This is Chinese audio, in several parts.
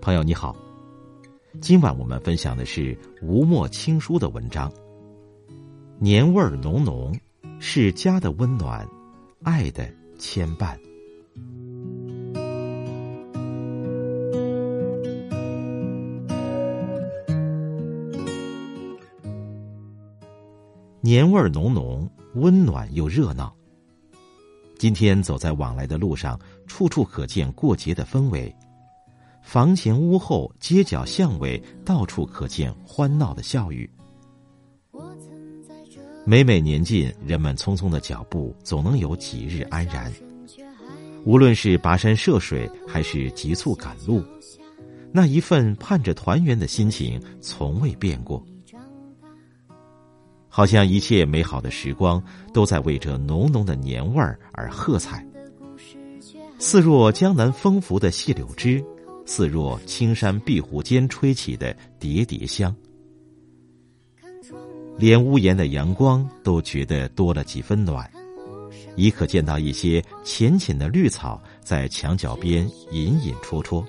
朋友你好，今晚我们分享的是吴墨青书的文章。年味儿浓浓，是家的温暖，爱的牵绊。年味儿浓浓，温暖又热闹。今天走在往来的路上，处处可见过节的氛围。房前屋后、街角巷尾，到处可见欢闹的笑语。每每年近，人们匆匆的脚步总能有几日安然。无论是跋山涉水，还是急促赶路，那一份盼着团圆的心情从未变过。好像一切美好的时光都在为这浓浓的年味儿而喝彩，似若江南风拂的细柳枝，似若青山碧湖间吹起的叠叠香。连屋檐的阳光都觉得多了几分暖，已可见到一些浅浅的绿草在墙角边隐隐绰绰，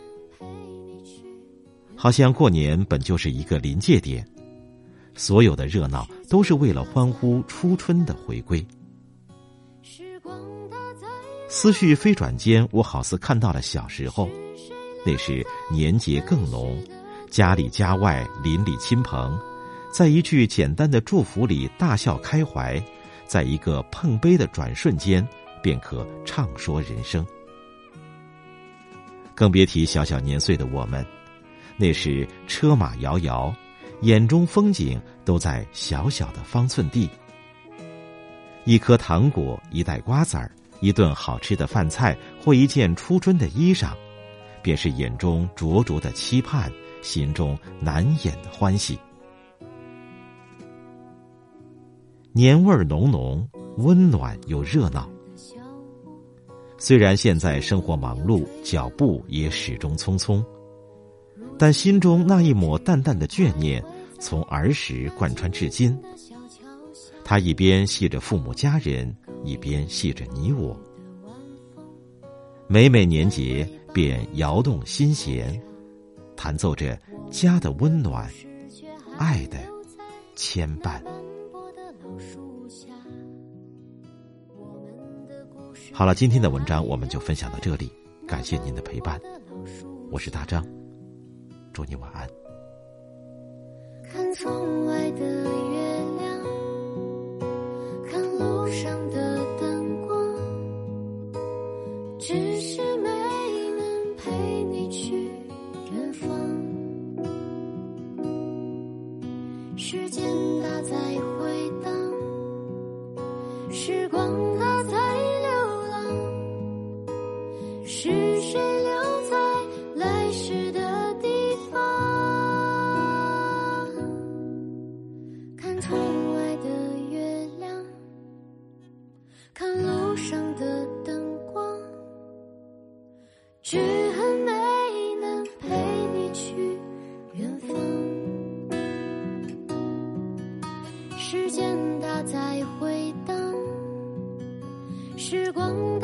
好像过年本就是一个临界点。所有的热闹都是为了欢呼初春的回归。思绪飞转间，我好似看到了小时候，那时年节更浓，家里家外邻里亲朋，在一句简单的祝福里大笑开怀，在一个碰杯的转瞬间，便可畅说人生。更别提小小年岁的我们，那时车马遥遥。眼中风景都在小小的方寸地，一颗糖果，一袋瓜子儿，一顿好吃的饭菜，或一件初春的衣裳，便是眼中灼灼的期盼，心中难掩的欢喜。年味儿浓浓，温暖又热闹。虽然现在生活忙碌，脚步也始终匆匆。但心中那一抹淡淡的眷念，从儿时贯穿至今。他一边系着父母家人，一边系着你我。每每年节，便摇动心弦，弹奏着家的温暖，爱的牵绊。好了，今天的文章我们就分享到这里，感谢您的陪伴，我是大张。祝你晚安。看窗外时光它在流浪，是谁留在来时的地方？看窗外的灯光。时光